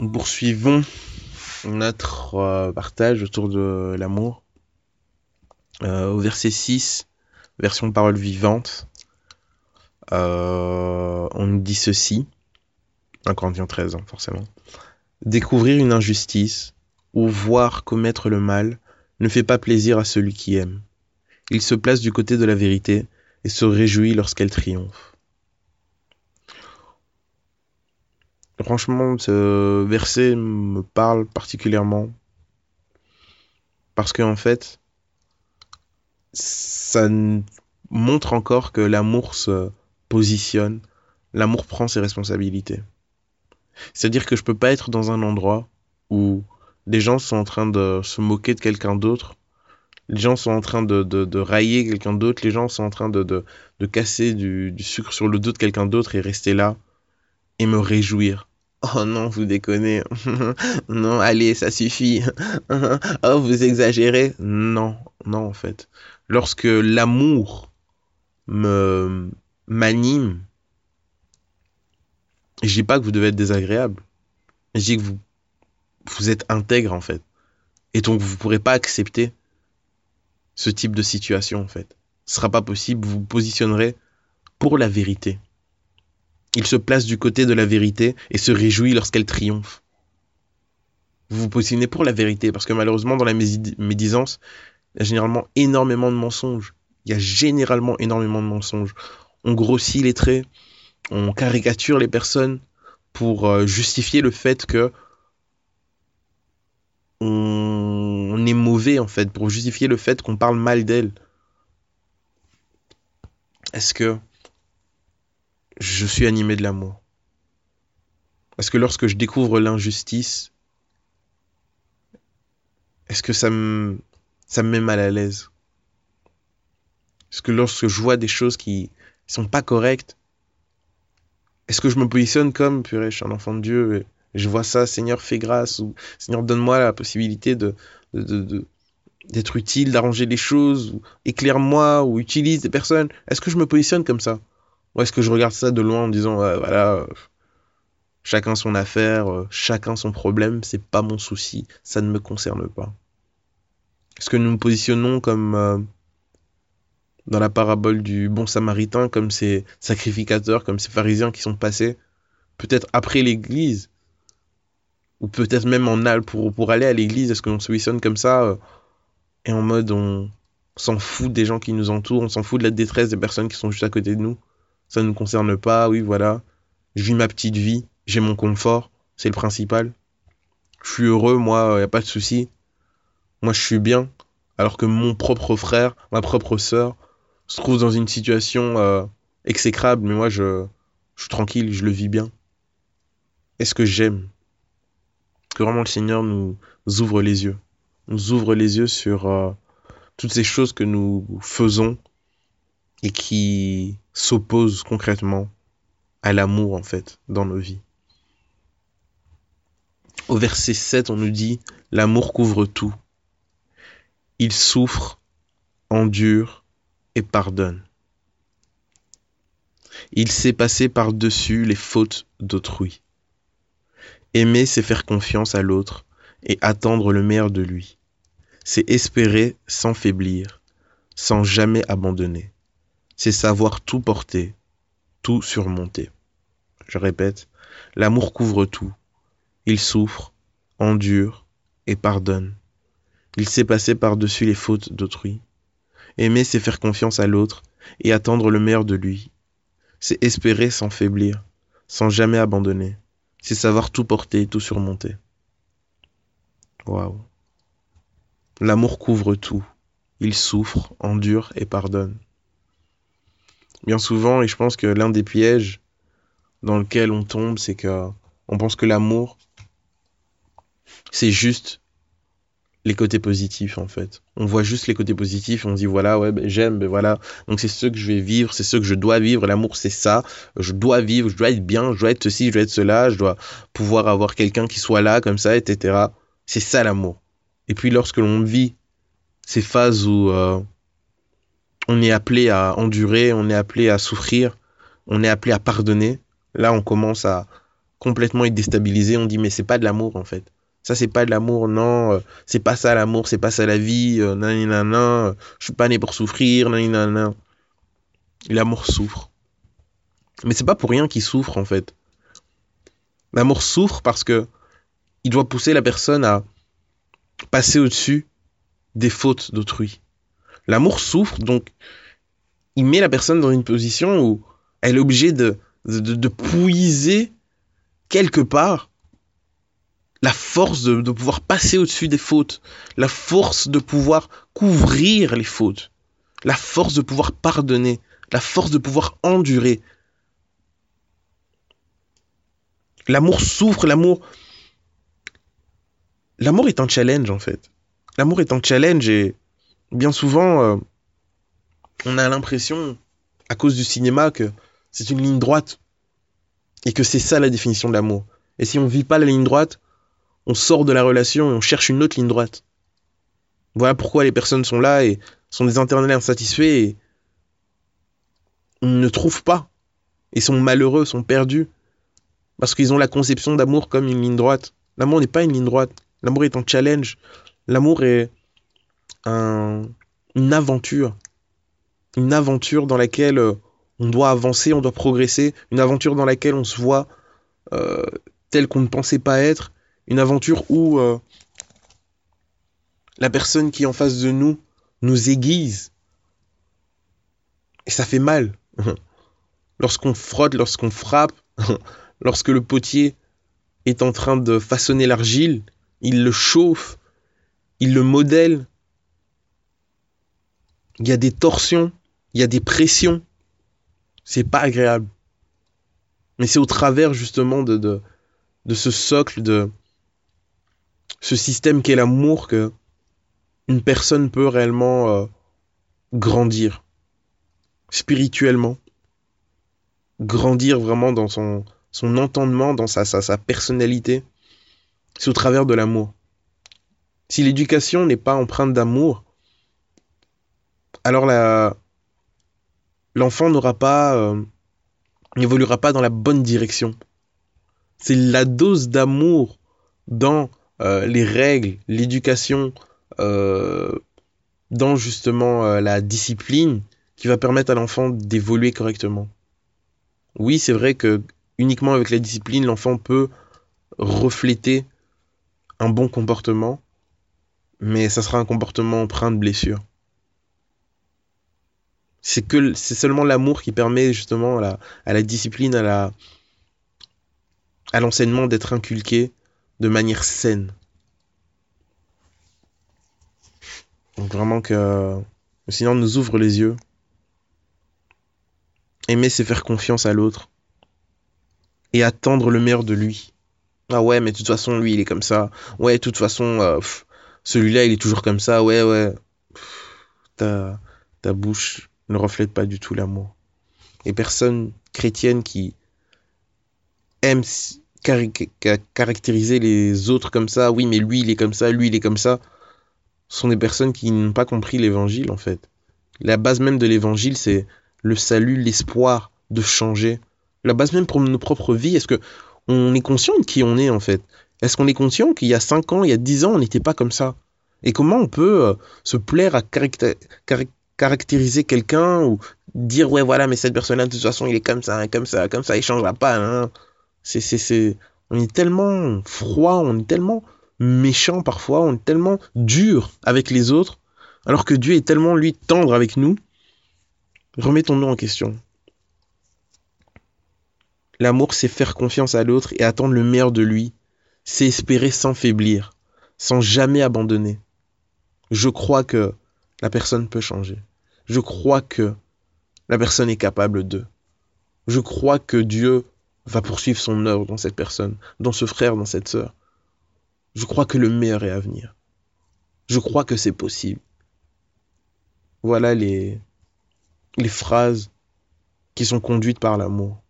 Nous poursuivons notre euh, partage autour de l'amour. Euh, au verset 6, version parole vivante, euh, on nous dit ceci. 1 Corinthiens 13, hein, forcément. Découvrir une injustice ou voir commettre le mal ne fait pas plaisir à celui qui aime. Il se place du côté de la vérité et se réjouit lorsqu'elle triomphe. Franchement, ce verset me parle particulièrement parce qu'en en fait, ça montre encore que l'amour se positionne, l'amour prend ses responsabilités. C'est-à-dire que je peux pas être dans un endroit où des gens sont en train de se moquer de quelqu'un d'autre, les gens sont en train de, de, railler quelqu'un d'autre, les gens sont en train de, de, casser du sucre sur le dos de quelqu'un d'autre et rester là et me réjouir. Oh non, vous déconnez. non, allez, ça suffit. oh, vous exagérez. Non, non, en fait. Lorsque l'amour me m'anime, je dis pas que vous devez être désagréable. Je dis que vous, vous êtes intègre, en fait. Et donc, vous pourrez pas accepter ce type de situation, en fait. Ce sera pas possible. Vous vous positionnerez pour la vérité. Il se place du côté de la vérité et se réjouit lorsqu'elle triomphe. Vous vous positionnez pour la vérité parce que malheureusement dans la médisance, il y a généralement énormément de mensonges. Il y a généralement énormément de mensonges. On grossit les traits, on caricature les personnes pour euh, justifier le fait que on est mauvais en fait, pour justifier le fait qu'on parle mal d'elle. Est-ce que je suis animé de l'amour. Parce que lorsque je découvre l'injustice, est-ce que ça me, ça me met mal à l'aise? Est-ce que lorsque je vois des choses qui sont pas correctes, est-ce que je me positionne comme, purée, je suis un enfant de Dieu, je vois ça, Seigneur, fais grâce, ou Seigneur, donne-moi la possibilité d'être utile, d'arranger les choses, ou éclaire-moi, ou utilise des personnes. Est-ce que je me positionne comme ça? Ou est-ce que je regarde ça de loin en disant, voilà, euh, chacun son affaire, euh, chacun son problème, c'est pas mon souci, ça ne me concerne pas. Est-ce que nous nous positionnons comme euh, dans la parabole du bon samaritain, comme ces sacrificateurs, comme ces pharisiens qui sont passés, peut-être après l'église, ou peut-être même en al pour, pour aller à l'église, est-ce qu'on se positionne comme ça, et en mode on s'en fout des gens qui nous entourent, on s'en fout de la détresse des personnes qui sont juste à côté de nous? Ça ne nous concerne pas, oui, voilà. Je vis ma petite vie, j'ai mon confort, c'est le principal. Je suis heureux, moi, il a pas de souci. Moi, je suis bien. Alors que mon propre frère, ma propre sœur, se trouve dans une situation euh, exécrable, mais moi, je, je suis tranquille, je le vis bien. Est-ce que j'aime Que vraiment le Seigneur nous ouvre les yeux. Nous ouvre les yeux sur euh, toutes ces choses que nous faisons et qui s'oppose concrètement à l'amour en fait dans nos vies. Au verset 7, on nous dit l'amour couvre tout. Il souffre, endure et pardonne. Il sait passer par-dessus les fautes d'autrui. Aimer, c'est faire confiance à l'autre et attendre le meilleur de lui. C'est espérer sans faiblir, sans jamais abandonner c'est savoir tout porter, tout surmonter. Je répète, l'amour couvre tout. Il souffre, endure et pardonne. Il sait passer par-dessus les fautes d'autrui. Aimer, c'est faire confiance à l'autre et attendre le meilleur de lui. C'est espérer sans faiblir, sans jamais abandonner. C'est savoir tout porter tout surmonter. Waouh. L'amour couvre tout. Il souffre, endure et pardonne bien souvent, et je pense que l'un des pièges dans lequel on tombe, c'est que on pense que l'amour, c'est juste les côtés positifs en fait. On voit juste les côtés positifs, on dit voilà, ouais, ben, j'aime, ben voilà. Donc c'est ce que je vais vivre, c'est ce que je dois vivre. L'amour c'est ça, je dois vivre, je dois être bien, je dois être ceci, je dois être cela, je dois pouvoir avoir quelqu'un qui soit là comme ça, etc. C'est ça l'amour. Et puis lorsque l'on vit ces phases où euh, on est appelé à endurer, on est appelé à souffrir, on est appelé à pardonner, là on commence à complètement être déstabilisé, on dit mais c'est pas de l'amour en fait. Ça, c'est pas de l'amour, non. Euh, c'est pas ça l'amour, c'est pas ça la vie. Euh, nan, nan, nan, je suis pas né pour souffrir. L'amour souffre. Mais c'est pas pour rien qu'il souffre, en fait. L'amour souffre parce que il doit pousser la personne à passer au-dessus des fautes d'autrui. L'amour souffre, donc il met la personne dans une position où elle est obligée de, de, de, de puiser quelque part la force de, pouvoir passer au-dessus des fautes, la force de pouvoir couvrir les fautes, la force de pouvoir pardonner, la force de pouvoir endurer. L'amour souffre, l'amour... L'amour est un challenge en fait. L'amour est un challenge et bien souvent, euh, on a l'impression, à cause du cinéma, que c'est une ligne droite et que c'est ça la définition de l'amour. Et si on ne vit pas la ligne droite, on sort de la relation et on cherche une autre ligne droite. Voilà pourquoi les personnes sont là et sont des internets insatisfaits et ne trouvent pas et sont malheureux, sont perdus parce qu'ils ont la conception d'amour comme une ligne droite. L'amour n'est pas une ligne droite. L'amour est un challenge. L'amour est une aventure. Une aventure dans laquelle euh, on doit avancer, on doit progresser. Une aventure dans laquelle on se voit euh, tel qu'on ne pensait pas être une aventure où euh, la personne qui est en face de nous nous aiguise. Et ça fait mal. lorsqu'on frotte, lorsqu'on frappe, lorsque le potier est en train de façonner l'argile, il le chauffe, il le modèle. Il y a des torsions, il y a des pressions. C'est pas agréable. Mais c'est au travers justement de, ce socle de, ce système qu'est l'amour que une personne peut réellement euh, grandir spirituellement, grandir vraiment dans son, son entendement, dans sa, sa, sa personnalité. C'est au travers de l'amour. Si l'éducation n'est pas empreinte d'amour, alors l'enfant n'aura pas, euh, n'évoluera pas dans la bonne direction. C'est la dose d'amour dans euh, les règles, l'éducation, euh, dans justement la discipline qui va permettre à l'enfant d'évoluer correctement. Oui, c'est vrai que uniquement avec la discipline, l'enfant peut refléter un bon comportement, mais ça sera un comportement empreint de blessure. C'est que c'est seulement l'amour qui permet justement à la, à la discipline, à la à l'enseignement d'être inculqué de manière saine. Donc vraiment que le Seigneur nous ouvre les yeux. Aimer, c'est faire confiance à l'autre. Et attendre le meilleur de lui. Ah ouais, mais de toute façon, lui, il est comme ça. Ouais, de toute façon, euh, celui-là, il est toujours comme ça. Ouais, ouais. ta, ta bouche ne reflète pas du tout l'amour. Et personne chrétienne qui aime caractériser les autres comme ça, oui, mais lui, il est comme ça, lui, il est comme ça, sont des personnes qui n'ont pas compris l'évangile, en fait. La base même de l'évangile, c'est le salut, l'espoir de changer. La base même pour nos propres vies, est-ce que on est conscient de qui on est, en fait? Est-ce qu'on est conscient qu'il y a 5 ans, il y a 10 ans, on n'était pas comme ça? Et comment on peut euh, se plaire à caractériser quelqu'un ou dire, ouais, voilà, mais cette personne-là, de toute façon, il est comme ça, comme ça, comme ça, il changera pas, hein c'est, c'est, c'est, on est tellement froid, on est tellement méchant parfois, on est tellement dur avec les autres, alors que Dieu est tellement, lui, tendre avec nous. Remettons-nous en question. L'amour, c'est faire confiance à l'autre et attendre le meilleur de lui. C'est espérer sans faiblir, sans jamais abandonner. Je crois que la personne peut changer. Je crois que la personne est capable de. Je crois que Dieu va poursuivre son œuvre dans cette personne, dans ce frère, dans cette sœur. Je crois que le meilleur est à venir. Je crois que c'est possible. Voilà les, les phrases qui sont conduites par l'amour.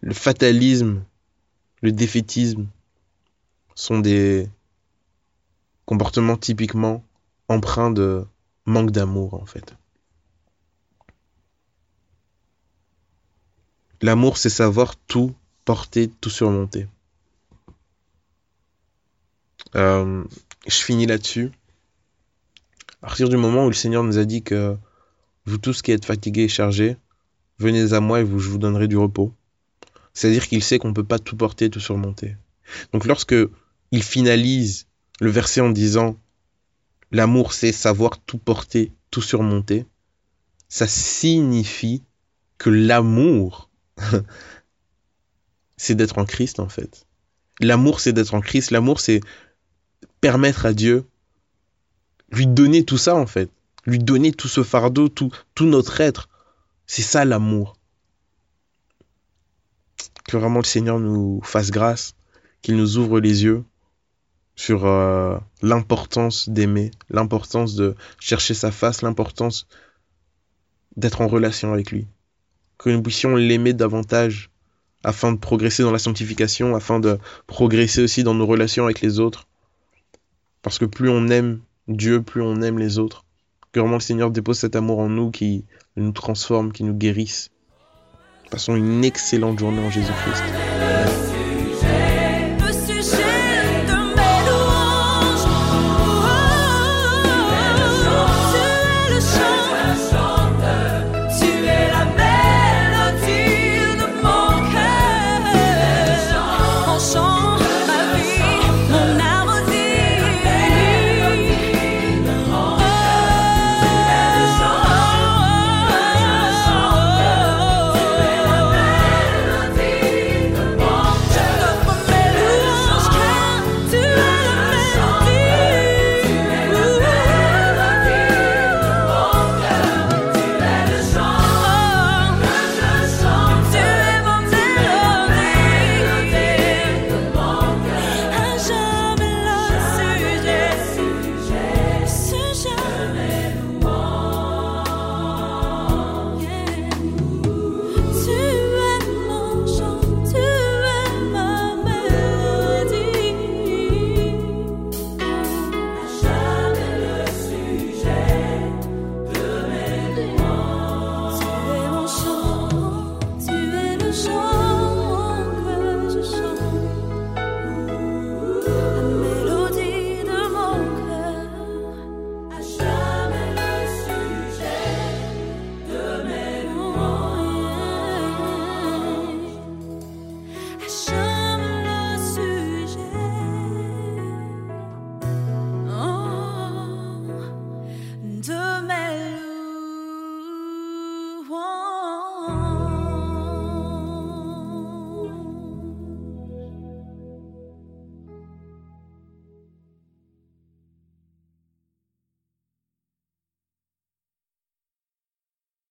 Le fatalisme, le défaitisme sont des comportements typiquement empreints de manque d'amour en fait. L'amour, c'est savoir tout porter, tout surmonter. Euh, je finis là-dessus. À partir du moment où le Seigneur nous a dit que vous tous qui êtes fatigués et chargés, venez à moi et je vous donnerai du repos. C'est-à-dire qu'il sait qu'on ne peut pas tout porter, tout surmonter. Donc lorsque il finalise le verset en disant l'amour c'est savoir tout porter, tout surmonter, ça signifie que l'amour c'est d'être en Christ en fait. L'amour, c'est d'être en Christ. L'amour, c'est permettre à Dieu, lui donner tout ça en fait. Lui donner tout ce fardeau, tout, tout notre être. C'est ça l'amour. Que vraiment le Seigneur nous fasse grâce, qu'il nous ouvre les yeux sur euh, l'importance d'aimer, l'importance de chercher sa face, l'importance d'être en relation avec lui que nous puissions l'aimer davantage afin de progresser dans la sanctification, afin de progresser aussi dans nos relations avec les autres. Parce que plus on aime Dieu, plus on aime les autres. Que vraiment le Seigneur dépose cet amour en nous qui nous transforme, qui nous guérisse. Passons une excellente journée en Jésus-Christ.